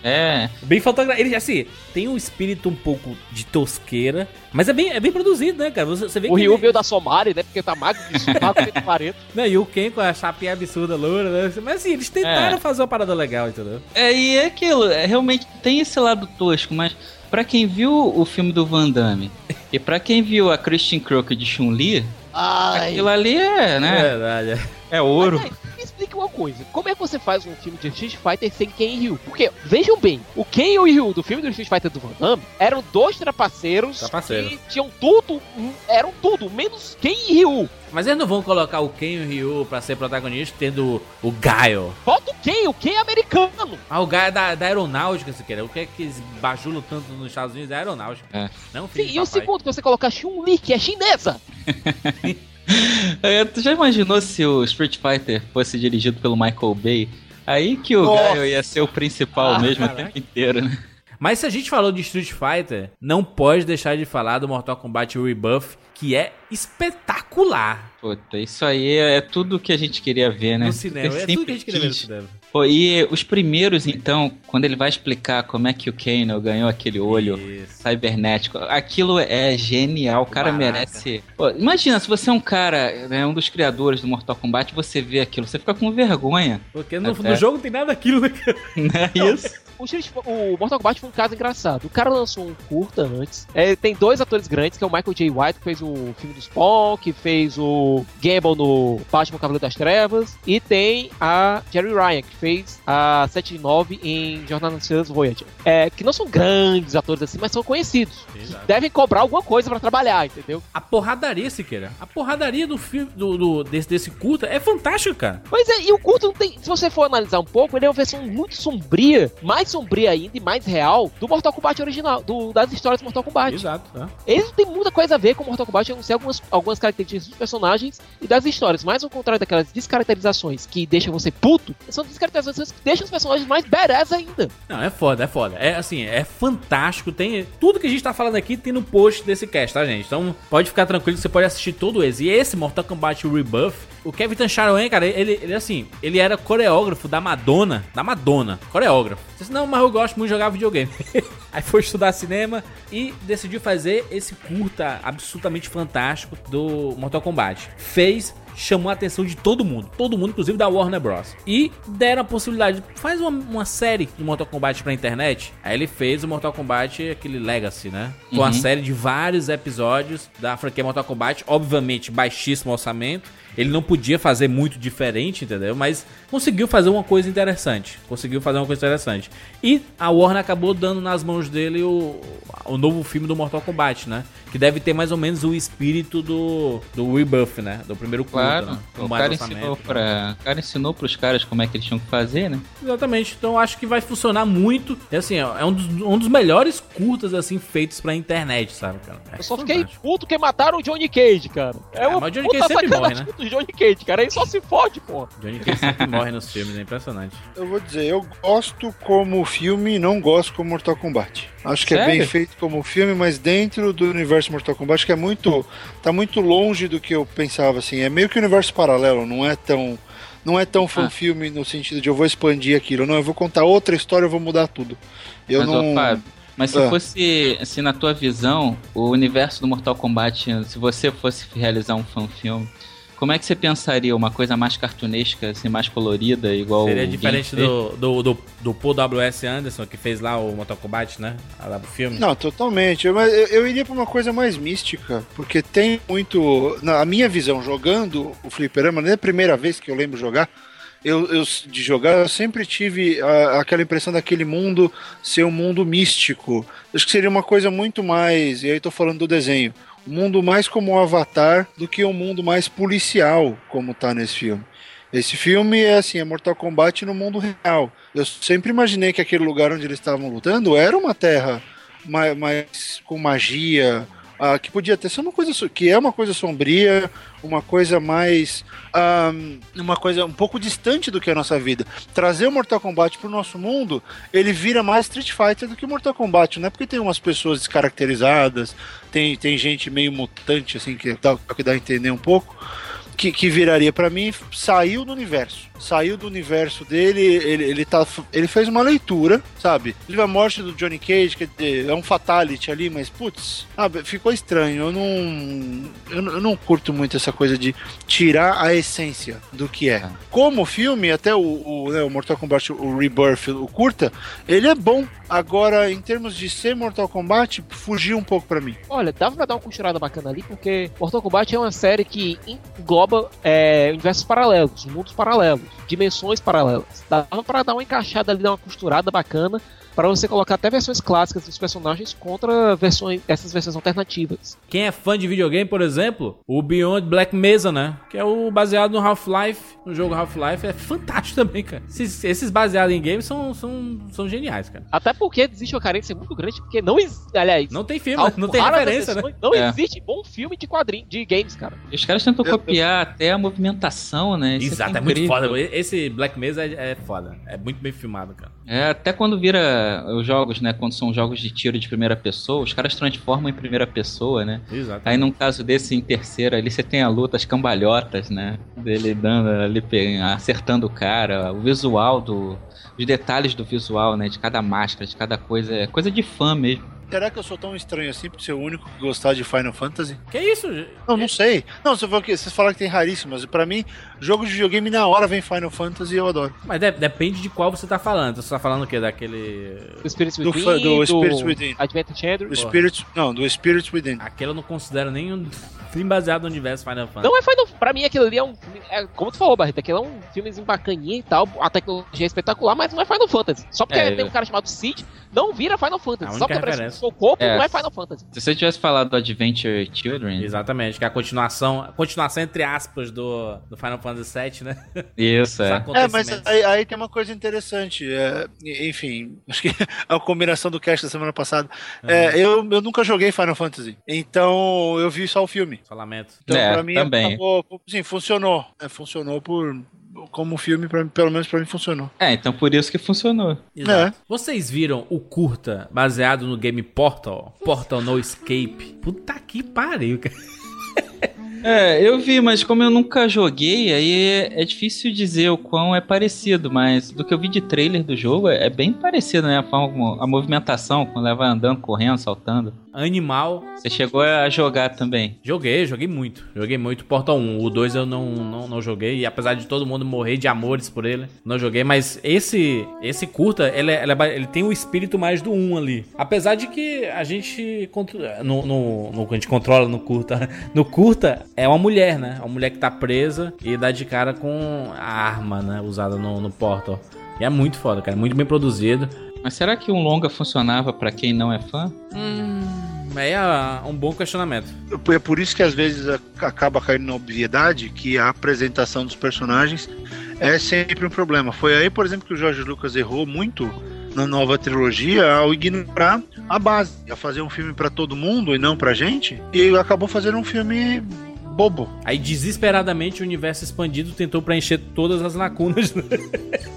É, Bem fotografado. Ele, assim, tem um espírito um pouco de tosqueira, mas é bem, é bem produzido, né, cara? Você, você vê O que Ryu ele- veio da Somália, né? Porque tá magro, magro feito 40. Né, e o Ken com a chapinha absurda loura, né? Mas assim, eles tentaram É. fazer uma parada legal, entendeu? é, e é aquilo, é, realmente tem esse lado tosco, mas pra quem viu o filme do Van Damme e pra quem viu a Christian Crook de Chun-Li, aquilo ali é, né? verdade. é. É ouro. Mas, aí, me explica uma coisa. Como é que você faz um filme de Street Fighter sem Ken e Ryu? Porque, vejam bem, o Ken e o Ryu do filme do Street Fighter do Van Damme eram dois trapaceiros Trapaceiro. que tinham tudo, eram tudo, menos Ken e Ryu. Mas eles não vão colocar o Ken e o Ryu pra ser protagonista tendo o Gaio. Bota o Ken, o Ken é americano. Ah, o Gaio é da, da aeronáutica, se quer. O que é que eles bajulam tanto nos Estados Unidos é aeronáutica. É. Não, filho Sim, de e o segundo, que você coloca Chun-Li, que é chinesa. É, tu já imaginou se o Street Fighter fosse dirigido pelo Michael Bay? Aí que o. Gaio ia ser o principal Ah, mesmo o caraca. tempo inteiro, né? Mas se a gente falou de Street Fighter, não pode deixar de falar do Mortal Kombat Rebuff, que é espetacular Puta, isso aí é tudo que a gente queria ver, né? no cinema. É tudo que a gente queria ver no cinema. Pô, e os primeiros, então, quando ele vai explicar como é que o Kano ganhou aquele olho Isso. cibernético, aquilo é genial, o cara merece. Pô, imagina, se você é um cara, né, um dos criadores do Mortal Kombat, você vê aquilo, você fica com vergonha, Porque no, Até. no jogo não tem nada daquilo, né, cara? né? Isso. O, Street- o Mortal Kombat foi um caso engraçado. O cara lançou um curta antes. É, tem dois atores grandes, que é o Michael J. White, que fez o filme do Spawn, que fez o Gamble no Batman Cavaleiro das Trevas. E tem a Jerry Ryan, que fez a 7 e 9 em Jornada nas Estrelas Voyager. É, que não são grandes atores assim, mas são conhecidos. Devem cobrar alguma coisa pra trabalhar, entendeu? A porradaria, Siqueira. A porradaria do filme, do, do- desse, desse culto é fantástica, cara. Pois é, e o curto não tem. Se você for analisar um pouco, ele é uma versão muito sombria, mais sombria ainda e mais real do Mortal Kombat original, do- das histórias do Mortal Kombat. Exato. Tá? Eles não têm muita coisa a ver com Mortal Kombat, a não ser algumas, algumas características dos personagens e das histórias. Mas ao contrário daquelas descaracterizações que deixam você puto, são descaracterizações que deixam os personagens mais badass ainda. Não, é foda, é foda. É assim, é fantástico. Tem tudo que a gente tá falando aqui tem no post desse cast, tá, gente? Então pode ficar tranquilo você pode assistir todo esse. E esse Mortal Kombat Rebuff, o Kevin Tancharoen, cara, ele, ele assim, ele era coreógrafo da Madonna, da Madonna, coreógrafo. Você disse, não, mas eu gosto muito de jogar videogame. Aí foi estudar cinema e decidiu fazer esse curta absolutamente fantástico do Mortal Kombat. Fez chamou a atenção de todo mundo, todo mundo, inclusive da Warner Bros. E deram a possibilidade, faz uma, uma série de Mortal Kombat pra internet. Aí ele fez o Mortal Kombat, aquele Legacy, né? Uma Uhum. série de vários episódios da franquia Mortal Kombat, obviamente baixíssimo orçamento. Ele não podia fazer muito diferente, entendeu? Mas conseguiu fazer uma coisa interessante. Conseguiu fazer uma coisa interessante. E a Warner acabou dando nas mãos dele o, o novo filme do Mortal Kombat, né? Que deve ter mais ou menos o espírito do, do Rebuff, né? Do primeiro culto, Claro, né? Com o mais cara, ensinou né? pra, o cara ensinou pros caras como é que eles tinham que fazer, né? Exatamente, então eu acho que vai funcionar muito. E assim, ó, é um dos, um dos melhores curtas, assim, feitos pra internet, sabe, cara? É Eu só fiquei puto que mataram o Johnny Cage, cara. É, mas o Johnny puta Cage sempre morre, né? do Johnny Cage, cara. Aí só se fode, pô. Johnny Cage sempre morre nos filmes, é impressionante. Eu vou dizer, eu gosto como filme e não gosto como Mortal Kombat. Acho que é bem Sério? feito como filme, mas dentro do universo Mortal Kombat que é muito tá muito longe do que eu pensava assim. É meio que um universo paralelo, não é tão não é tão fã filme no sentido de eu vou expandir aquilo, não, eu vou contar outra história, eu vou mudar tudo. Eu mas, não Fábio, mas se Ah. fosse, assim, na tua visão, o universo do Mortal Kombat, se você fosse realizar um fan-filme, como é que você pensaria? Uma coisa mais cartunesca, assim, mais colorida, igual Seria diferente do, do, do, do Paul W.S. Anderson, que fez lá o Mortal Kombat, né? Lá do filme. Não, totalmente. Eu, eu, eu iria pra uma coisa mais mística, porque tem muito. Na minha visão, jogando o Fliperama, não é a primeira vez que eu lembro jogar. Eu, eu- de jogar, eu sempre tive a- aquela impressão daquele mundo ser um mundo místico. Acho que seria uma coisa muito mais. E aí tô falando do desenho. Mundo mais como um avatar do que um mundo mais policial, como tá nesse filme. Esse filme é assim, é Mortal Kombat no mundo real. Eu sempre imaginei que aquele lugar onde eles estavam lutando era uma terra mais, mais com magia, ah, que podia ter ser uma coisa que é uma coisa sombria, uma coisa mais uma coisa um pouco distante do que a nossa vida. Trazer o Mortal Kombat pro nosso mundo, ele vira mais Street Fighter do que Mortal Kombat, não é porque tem umas pessoas descaracterizadas, tem, tem gente meio mutante assim que que dá a entender um pouco que, que viraria pra mim saiu do universo. Saiu do universo dele, ele, ele, tá, ele fez uma leitura, sabe? Ele a morte do Johnny Cage, dizer, é um fatality ali, mas putz, sabe, ficou estranho. Eu não, eu, não- curto muito essa coisa de tirar a essência do que é. Como filme, até o, o, né, o Mortal Kombat, o Rebirth, o curta, ele é bom. Agora, em termos de ser Mortal Kombat, fugiu um pouco pra mim. Olha, dava pra dar uma costurada bacana ali, porque Mortal Kombat é uma série que engloba é, universos paralelos, mundos paralelos, dimensões paralelas. Dava pra dar uma encaixada ali, dar uma costurada bacana, pra você colocar até versões clássicas dos personagens contra versões, essas versões alternativas. Quem é fã de videogame, por exemplo, o Beyond Black Mesa, né? Que é o baseado no Half-Life, no jogo Half-Life, é fantástico também, cara. Esses, esses baseados em games são, são, são geniais, cara. Até porque existe uma carência muito grande, porque não existe. Aliás, Não tem filme, não tem referência, né? Não É. existe bom filme de quadrinhos, de games, cara. Os caras tentam Eu- eu- copiar até a movimentação, né? Isso Exato, que é muito foda. Esse Black Mesa é, é foda. É muito bem filmado, cara. É, até quando vira os jogos, né? Quando são jogos de tiro de primeira pessoa, os caras transformam em primeira pessoa, né? Exato. Aí num caso desse em terceira ali, você tem a luta, as cambalhotas, né? Dele dando ali, acertando o cara, o visual do. Os detalhes do visual, né? De cada máscara, de cada coisa. É coisa de fã mesmo. Será que eu sou tão estranho assim por ser o único que gostar de Final Fantasy? Que isso? Não, não sei. Não, você falou que vocês falaram que tem raríssimas. Pra mim, jogo de videogame na hora vem Final Fantasy e eu adoro. Mas de- depende de qual você tá falando. Você tá falando o quê? Daquele. Do Spirits Do Within, fã- do Spirits Within. Adventure Children. Do Spirits, não, do Spirits Within. Aquele eu não considero nenhum filme baseado no universo Final Fantasy. Não é Final Pra mim, aquilo ali é um. É, como tu falou, Barreto, aquilo é um filmezinho bacaninha e tal. A tecnologia é espetacular, mas não é Final Fantasy. Só porque É, tem um cara chamado Cid, não vira Final Fantasy. Só porque parece referência. o seu corpo, É. não é Final Fantasy. Se você tivesse falado do Adventure Children. Exatamente, que é a continuação, a continuação entre aspas do, do Final Fantasy VII, né? Isso, é. É, mas aí, aí tem uma coisa interessante. é, enfim, acho que a combinação do cast da semana passada. É, eu, eu nunca joguei Final Fantasy. Então eu vi só o filme. Só lamento. Então, É, pra mim, também. acabou- sim, funcionou. É, funcionou por. Como filme, pra, pelo menos pra mim funcionou. É, então por isso que funcionou. Exato. Vocês viram o curta baseado no game Portal? Portal No Escape? Puta que pariu, cara. É, eu vi, mas como eu nunca joguei, aí é difícil dizer o quão é parecido, mas do que eu vi de trailer do jogo, é bem parecido, né? A, forma a movimentação, quando ela vai andando, correndo, saltando. Animal. Você chegou a jogar também. Joguei, joguei muito. Joguei muito Portal 1. O 2 eu não, não, não joguei. E apesar de todo mundo morrer de amores por ele, não joguei. Mas esse esse curta, ele, é- ele, é ele tem o espírito mais do 1 ali. Apesar de que a gente. No, no, no- a gente controla no curta. No curta é uma mulher, né? Uma mulher que tá presa e dá de cara com a arma, né? Usada no, no Portal. E é muito foda, cara. Muito bem produzido. Mas será que um longa funcionava pra quem não é fã? Hum, é ah, um bom questionamento. É por isso que às vezes acaba caindo na obviedade que a apresentação dos personagens é sempre um problema. Foi aí, por exemplo, que o Jorge Lucas errou muito na nova trilogia ao ignorar a base, a fazer um filme pra todo mundo e não pra gente, e acabou fazendo um filme bobo. Aí, desesperadamente, o universo expandido tentou preencher todas as lacunas. né?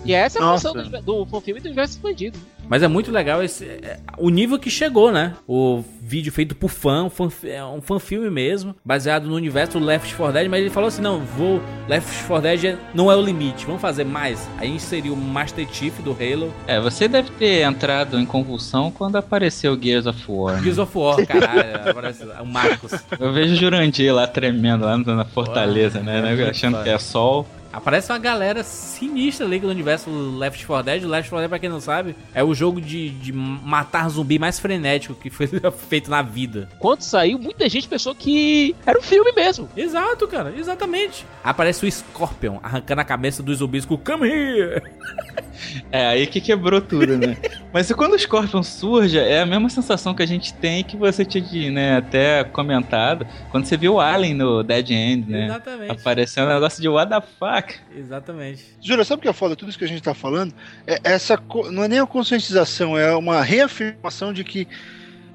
E essa é a Nossa. função do, do filme do universo expandido. Mas é muito legal esse, é, o nível que chegou, né? O vídeo feito por fã, um fã, é um fã filme mesmo, baseado no universo do Left 4 Dead, mas ele falou assim, não, vou, Left 4 Dead é- não é o limite, vamos fazer mais. Aí inseriu o Master Chief do Halo, É, você deve ter entrado em convulsão quando apareceu Gears of War. né? Gears of War, caralho, aparece o Marcos. Eu vejo o Jurandir lá tremendo lá na Fortaleza, Ué, né? é né, Achando que é sol. Aparece uma galera sinistra ali do universo Left 4 Dead. O Left 4 Dead, pra quem não sabe, é o jogo de, de matar zumbi mais frenético que foi feito na vida. Quando saiu, muita gente pensou que era um filme mesmo. Exato, cara, exatamente. Aparece o Scorpion arrancando a cabeça dos zumbis com Come here! É, aí que quebrou tudo, né? Mas e quando o Scorpion surge, é a mesma sensação que a gente tem que você tinha né, até comentado quando você viu o Alien no Dead End, né? Exatamente. Aparecendo um negócio de what the fuck. Exatamente. Jura, sabe o que é foda? Tudo isso que a gente tá falando, é essa não é nem a conscientização, é uma reafirmação de que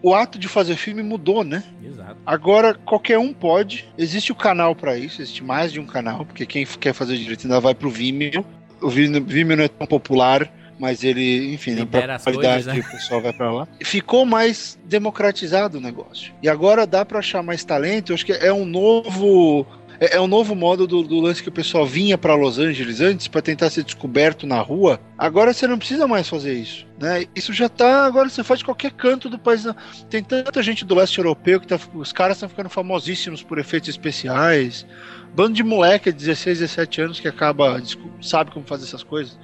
o ato de fazer filme mudou, né? Exato. Agora qualquer um pode, existe o canal pra isso, existe mais de um canal, porque quem quer fazer direito ainda vai pro Vimeo. O Vimeo, não é tão popular, mas ele, enfim, né, Libera pra qualidade coisas, né? o pessoal vai pra lá. Ficou mais democratizado o negócio. E agora dá pra achar mais talento, eu acho que é um novo é, é um novo modo do, do lance que o pessoal vinha pra Los Angeles antes pra tentar ser descoberto na rua. Agora você não precisa mais fazer isso, né? Isso já tá, agora você faz de qualquer canto do país. Tem tanta gente do leste europeu que tá, os caras estão ficando famosíssimos por efeitos especiais. Bando de moleque de 16, 17 anos que acaba sabe como fazer essas coisas.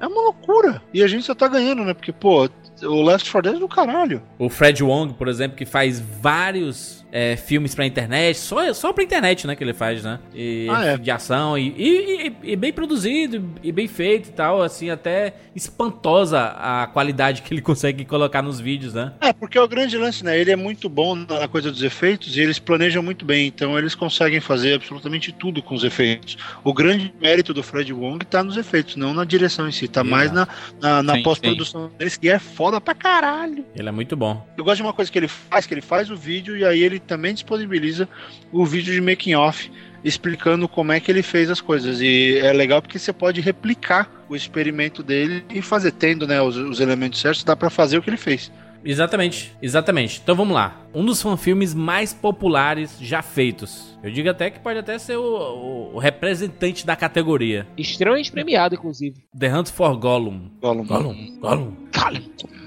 É uma loucura. E a gente só tá ganhando, né? Porque, pô, o Left 4 Dead é do caralho. O Fred Wong, por exemplo, que faz vários é, filmes pra internet, só, só pra internet, né, que ele faz, né? E, Ah, é. De ação e, e- e- e bem produzido e bem feito e tal, assim, até espantosa a qualidade que ele consegue colocar nos vídeos, né? É, porque é o grande lance, né? Ele é muito bom na coisa dos efeitos e eles planejam muito bem, então eles conseguem fazer absolutamente tudo com os efeitos. O grande mérito do Fred Wong tá nos efeitos, não na direção em si, tá Exato. mais na, na, na Sim, pós-produção deles, que é foda pra caralho. Ele é muito bom. Eu gosto de uma coisa que ele faz, que ele faz o vídeo e aí ele também disponibiliza o vídeo de making off explicando como é que ele fez as coisas. E é legal porque você pode replicar o experimento dele e fazer tendo, né, os, os elementos certos, dá pra fazer o que ele fez. Exatamente, exatamente. Então vamos lá. Um dos fanfilmes mais populares já feitos. Eu digo até que pode até ser o, o- o representante da categoria. Extremamente premiado, inclusive. The Hunt for Gollum. Gollum. Gollum, Gollum.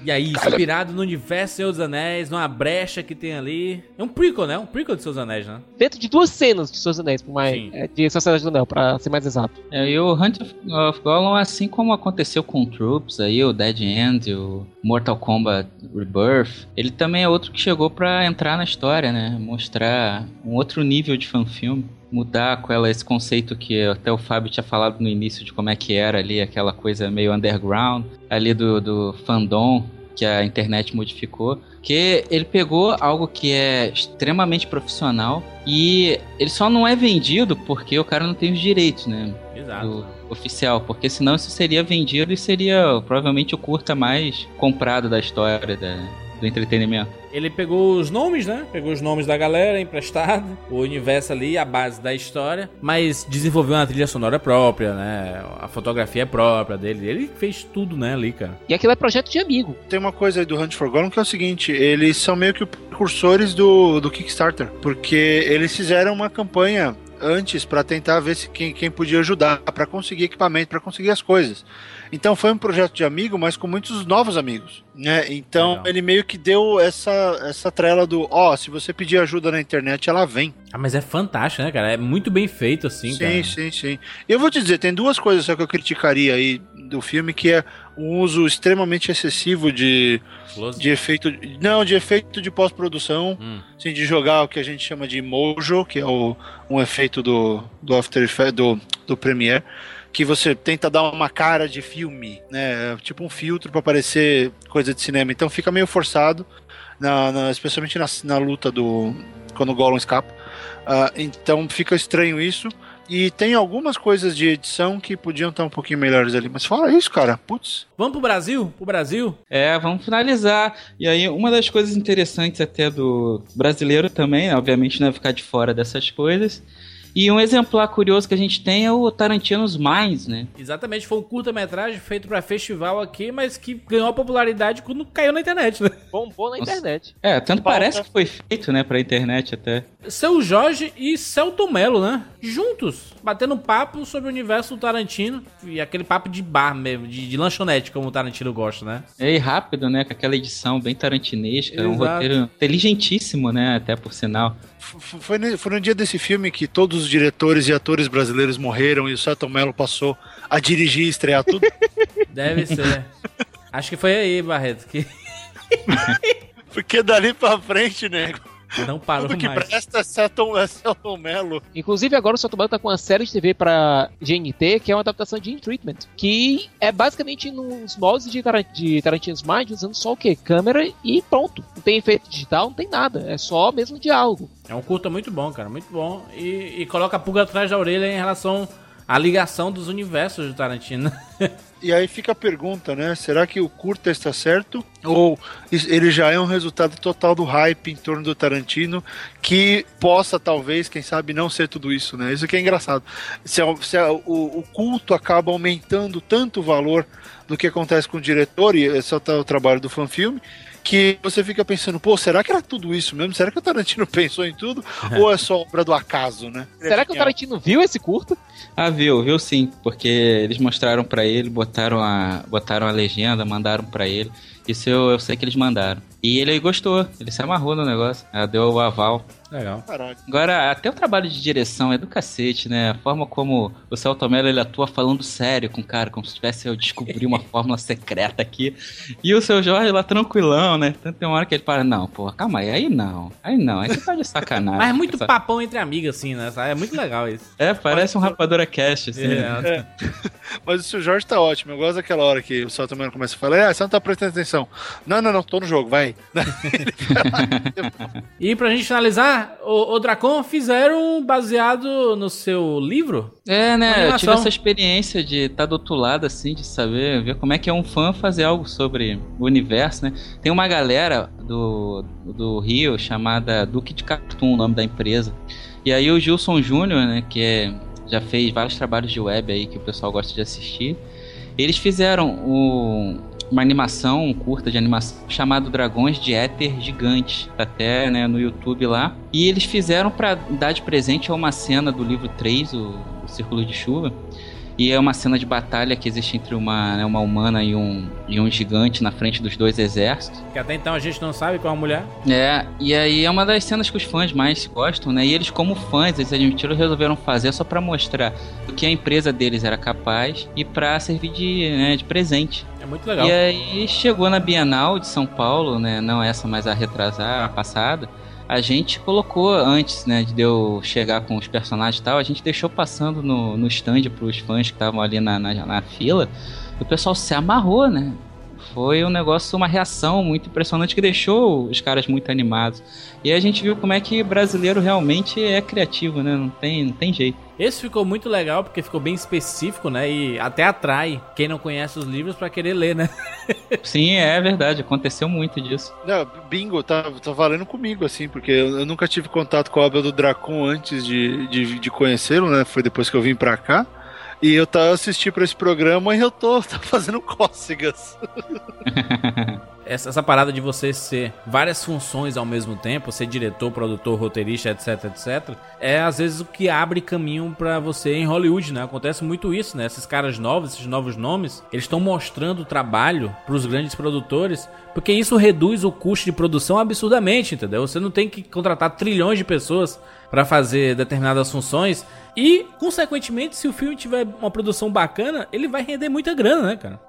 E aí, inspirado no universo Senhor dos Anéis, numa brecha que tem ali. É um prequel, né? Um prequel de Seus Anéis, né? Dentro de duas cenas de Seus Anéis, por mais, Sim. é, de Sociedade do Anel, pra ser mais exato. É, e o Hunt of, of Gollum, assim como aconteceu com o Troops, aí, o Dead End, o Mortal Kombat Rebirth, ele também é outro que chegou pra entrar na história, né? Mostrar um outro nível de fanfilme. Mudar com ela esse conceito que até o Fábio tinha falado no início de como é que era ali, aquela coisa meio underground, ali do, do fandom que a internet modificou. Que ele pegou algo que é extremamente profissional e ele só não é vendido porque o cara não tem os direitos, né? Exato. do oficial, porque senão isso seria vendido e seria provavelmente o curta mais comprado da história da- do entretenimento. Ele pegou os nomes, né? Pegou os nomes da galera emprestado, o universo ali, a base da história, mas desenvolveu uma trilha sonora própria, né? A fotografia é própria dele. Ele fez tudo, né, ali, cara. E aquilo é projeto de amigo. Tem uma coisa aí do Hunt for Gollum que é o seguinte, eles são meio que os precursores do, do Kickstarter, porque eles fizeram uma campanha antes pra tentar ver se quem, quem podia ajudar pra conseguir equipamento, pra conseguir as coisas. Então foi um projeto de amigo, mas com muitos novos amigos, né? Então Legal. ele meio que deu essa essa trela do, ó, se você pedir ajuda na internet, ela vem. Ah, mas é fantástico, né, cara? É muito bem feito, assim, sim, cara. sim, sim. Eu vou te dizer, tem duas coisas só que eu criticaria aí do filme, que é um uso extremamente excessivo de, Close. de efeito. Não, de efeito de pós-produção. Hum. Assim, de jogar o que a gente chama de mojo, que é o, um efeito do, do After Effects, do, do Premiere. Que você tenta dar uma cara de filme, né? Tipo um filtro para parecer coisa de cinema. Então fica meio forçado, na, na- especialmente na, na luta do. quando o Gollum escapa. Ah, então fica estranho isso. E tem algumas coisas de edição que podiam estar um pouquinho melhores ali. Mas fala isso, cara. Putz. Vamos pro Brasil? Pro Brasil? É, vamos finalizar. E aí, uma das coisas interessantes até do brasileiro também, né, obviamente não é ficar de fora dessas coisas. E um exemplar curioso que a gente tem é o Tarantino's Minds, né? Exatamente, foi um curta-metragem feito pra festival aqui, mas que ganhou popularidade quando caiu na internet, né? Bombou na Nossa. internet. É, tanto parece que foi feito, né, pra internet até. Seu Jorge e Celton Mello, né? Juntos, batendo papo sobre o universo do Tarantino. E aquele papo de bar mesmo, de, de lanchonete, como o Tarantino gosta, né? E rápido, né, com aquela edição bem tarantinesca, um Exato. roteiro inteligentíssimo, né, até por sinal. Foi, foi no dia desse filme que todos os diretores e atores brasileiros morreram e o Celton Mello passou a dirigir e estrear tudo. Deve ser. Acho que foi aí, Barreto, que Porque dali pra frente, nego, não parou tudo que mais. presta é Celton, é Celton Mello. Inclusive, agora o Sotomano tá com uma série de TV pra GNT, que é uma adaptação de In Treatment, que é basicamente nos moldes de, Taran- de Tarantino's Mind, usando só o quê? Câmera e pronto. Não tem efeito digital, não tem nada. É só mesmo diálogo. É um curta muito bom, cara, muito bom. E, e coloca a pulga atrás da orelha em relação à ligação dos universos do Tarantino. E aí fica a pergunta, né? Será que o curta está certo? Ou ele já é um resultado total do hype em torno do Tarantino que possa, talvez, quem sabe, não ser tudo isso, né? Isso que é engraçado. Se, se o, o culto acaba aumentando tanto o valor do que acontece com o diretor, e esse é o, o trabalho do fanfilme, que você fica pensando, pô, será que era tudo isso mesmo? Será que o Tarantino pensou em tudo? ou é só obra do acaso, né? Será que o Tarantino viu esse curta? Ah, viu, viu sim, porque eles mostraram pra ele, botaram a, botaram a legenda, mandaram pra ele. Isso eu, eu sei que eles mandaram. E ele gostou, ele se amarrou no negócio, ah, deu o aval. Legal. Caraca. Agora, até o trabalho de direção é do cacete, né? A forma como o Celto Mello ele atua falando sério com o cara, como se tivesse eu descobrir uma fórmula secreta aqui. E o seu Jorge lá tranquilão, né? Tanto tem uma hora que ele para, não, pô, calma aí, aí não. Aí não, aí você tá de sacanagem. Mas é muito Essa- papão entre amigos, assim, né? É muito legal isso. É, parece um Rapadura Cast, assim. né? É. Mas o seu Jorge tá ótimo. Eu gosto daquela hora que o Celton Mello começa a falar: É, você não tá prestando atenção. Não, não, não, tô no jogo, vai. E pra gente finalizar, o, o Dracon fizeram baseado no seu livro? É, né? Eu tive essa experiência de estar do outro lado, assim, de saber, ver como é que é um fã fazer algo sobre o universo, né? Tem uma galera do, do Rio chamada Duque de Cartoon, o nome da empresa. E aí o Gilson Júnior, né, que é, já fez vários trabalhos de web aí que o pessoal gosta de assistir, eles fizeram o- uma animação, um curta de animação chamado Dragões de Éter Gigante, tá até né, no YouTube lá. E eles fizeram pra dar de presente a uma cena do livro 3, o, o Círculo de Chuva. E é uma cena de batalha que existe entre uma, né, uma humana e um, e um gigante na frente dos dois exércitos. Que até então a gente não sabe qual é a mulher. É, e aí é uma das cenas que os fãs mais gostam, né? E eles, como fãs, eles admitiram, resolveram fazer só pra mostrar o que a empresa deles era capaz e pra servir de, né, de presente. É muito legal. E aí chegou na Bienal de São Paulo, né? Não essa, mas a retrasar, a passada. A gente colocou antes, né, de eu chegar com os personagens e tal, a gente deixou passando no, no stand pros fãs que estavam ali na, na, na fila. O pessoal se amarrou, né? Foi um negócio, uma reação muito impressionante que deixou os caras muito animados. E aí a gente viu como é que brasileiro realmente é criativo, né? Não tem, não tem jeito. Esse ficou muito legal porque ficou bem específico, né? E até atrai quem não conhece os livros pra querer ler, né? Sim, é verdade, aconteceu muito disso. Não, bingo, tá, tá valendo comigo, assim, porque eu, eu nunca tive contato com a obra do Dracon antes de, de, de conhecê-lo, né? Foi depois que eu vim pra cá. E eu tá assisti pra esse programa e eu tô, tô fazendo cócegas. Essa, essa parada de você ser várias funções ao mesmo tempo, ser diretor, produtor, roteirista, etc, etc, é às vezes o que abre caminho pra você em Hollywood, né? Acontece muito isso, né? Esses caras novos, esses novos nomes, eles estão mostrando o trabalho pros grandes produtores, porque isso reduz o custo de produção absurdamente, entendeu? Você não tem que contratar trilhões de pessoas pra fazer determinadas funções e, consequentemente, se o filme tiver uma produção bacana, ele vai render muita grana, né, cara?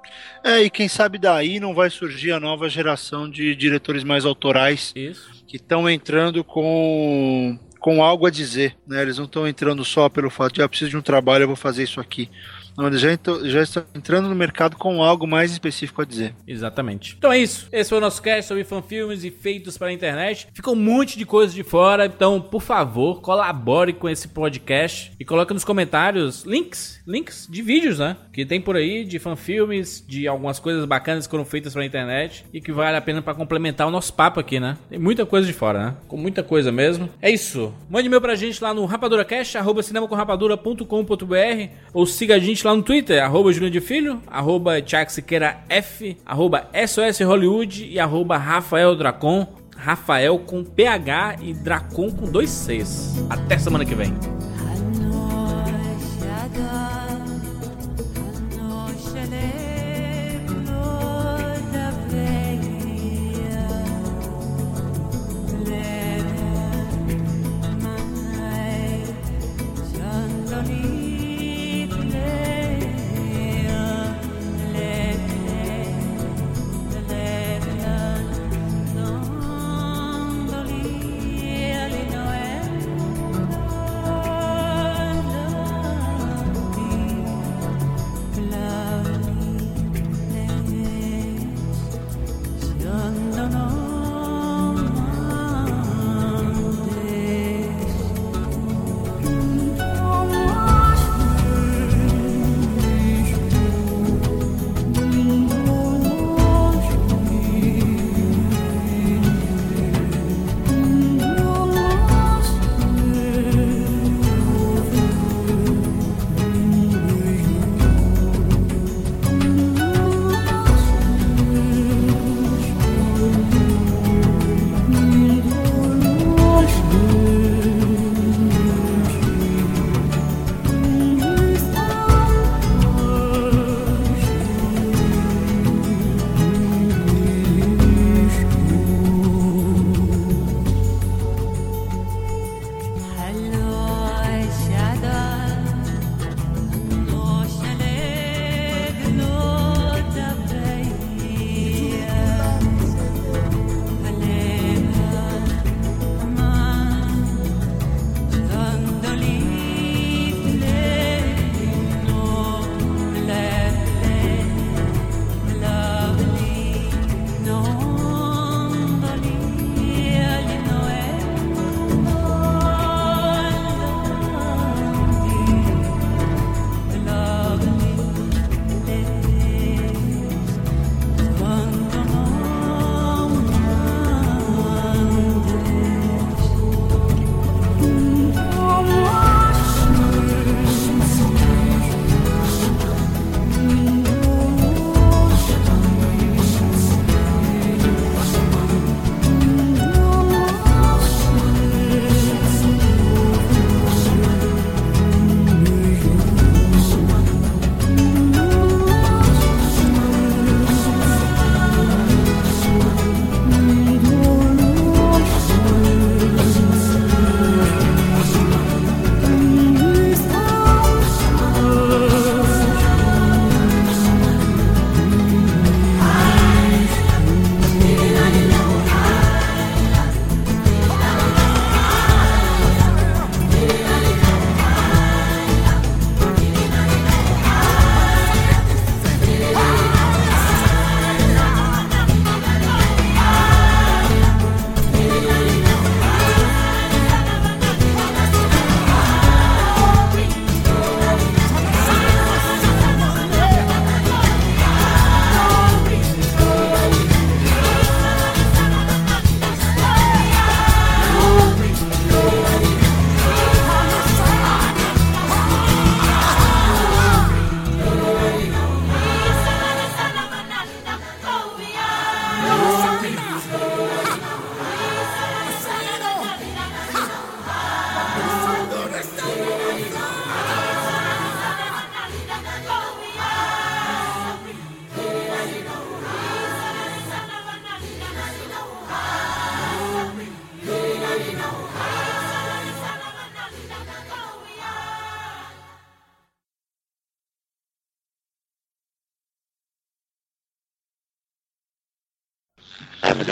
É, e quem sabe daí não vai surgir a nova geração de diretores mais autorais Isso. que estão entrando com, com algo a dizer, né? Eles não estão entrando só pelo fato de, ah, preciso de um trabalho, eu vou fazer isso aqui. Onde já, já estão entrando no mercado com algo mais específico a dizer. Exatamente. Então é isso. Esse foi o nosso cast sobre fanfilmes e feitos para a internet. Ficou um monte de coisa de fora, então, por favor, colabore com esse podcast e coloque nos comentários links, links de vídeos, né? Que tem por aí de fanfilmes, de algumas coisas bacanas que foram feitas para a internet e que vale a pena para complementar o nosso papo aqui, né? Tem muita coisa de fora, né? Com muita coisa mesmo. É isso. Mande e-mail pra gente lá no rapaduracast, arroba cinemacomrapadura.com.br ou siga a gente lá no Twitter, arroba Juliano de Filho, arroba Siqueira F, arroba SOS Hollywood e arroba Rafael Dracon. Rafael com PH e Dracon com dois Cs. Até semana que vem.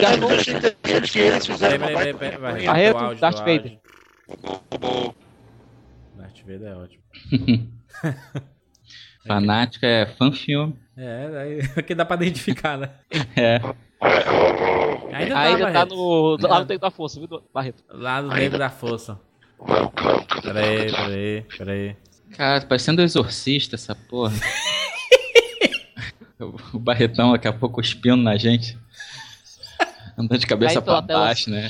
Eu não entendido que eles fizeram Peraí, peraí, peraí, áudio, Darth Vader. Darth Vader é ótimo. Fanático é fã-filme. É, aí que dá pra identificar, né? É. Ainda tá, Ainda tá no. Lá no tempo da força, viu, Barreto? Lá do Negro da Força. Peraí, peraí, peraí. Cara, parecendo um exorcista essa porra. o Barretão daqui a pouco cuspindo na gente. Andando de cabeça tela. baixo, né?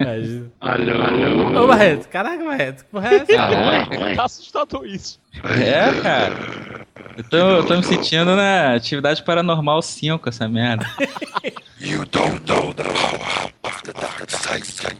Imagina. Ô, Barreto, caraca, Barreto, que porra é essa? Caraca, Tá assustador isso. é, cara. Eu tô, eu tô me sentindo na atividade paranormal 5 essa merda. You don't know the power of the dark side.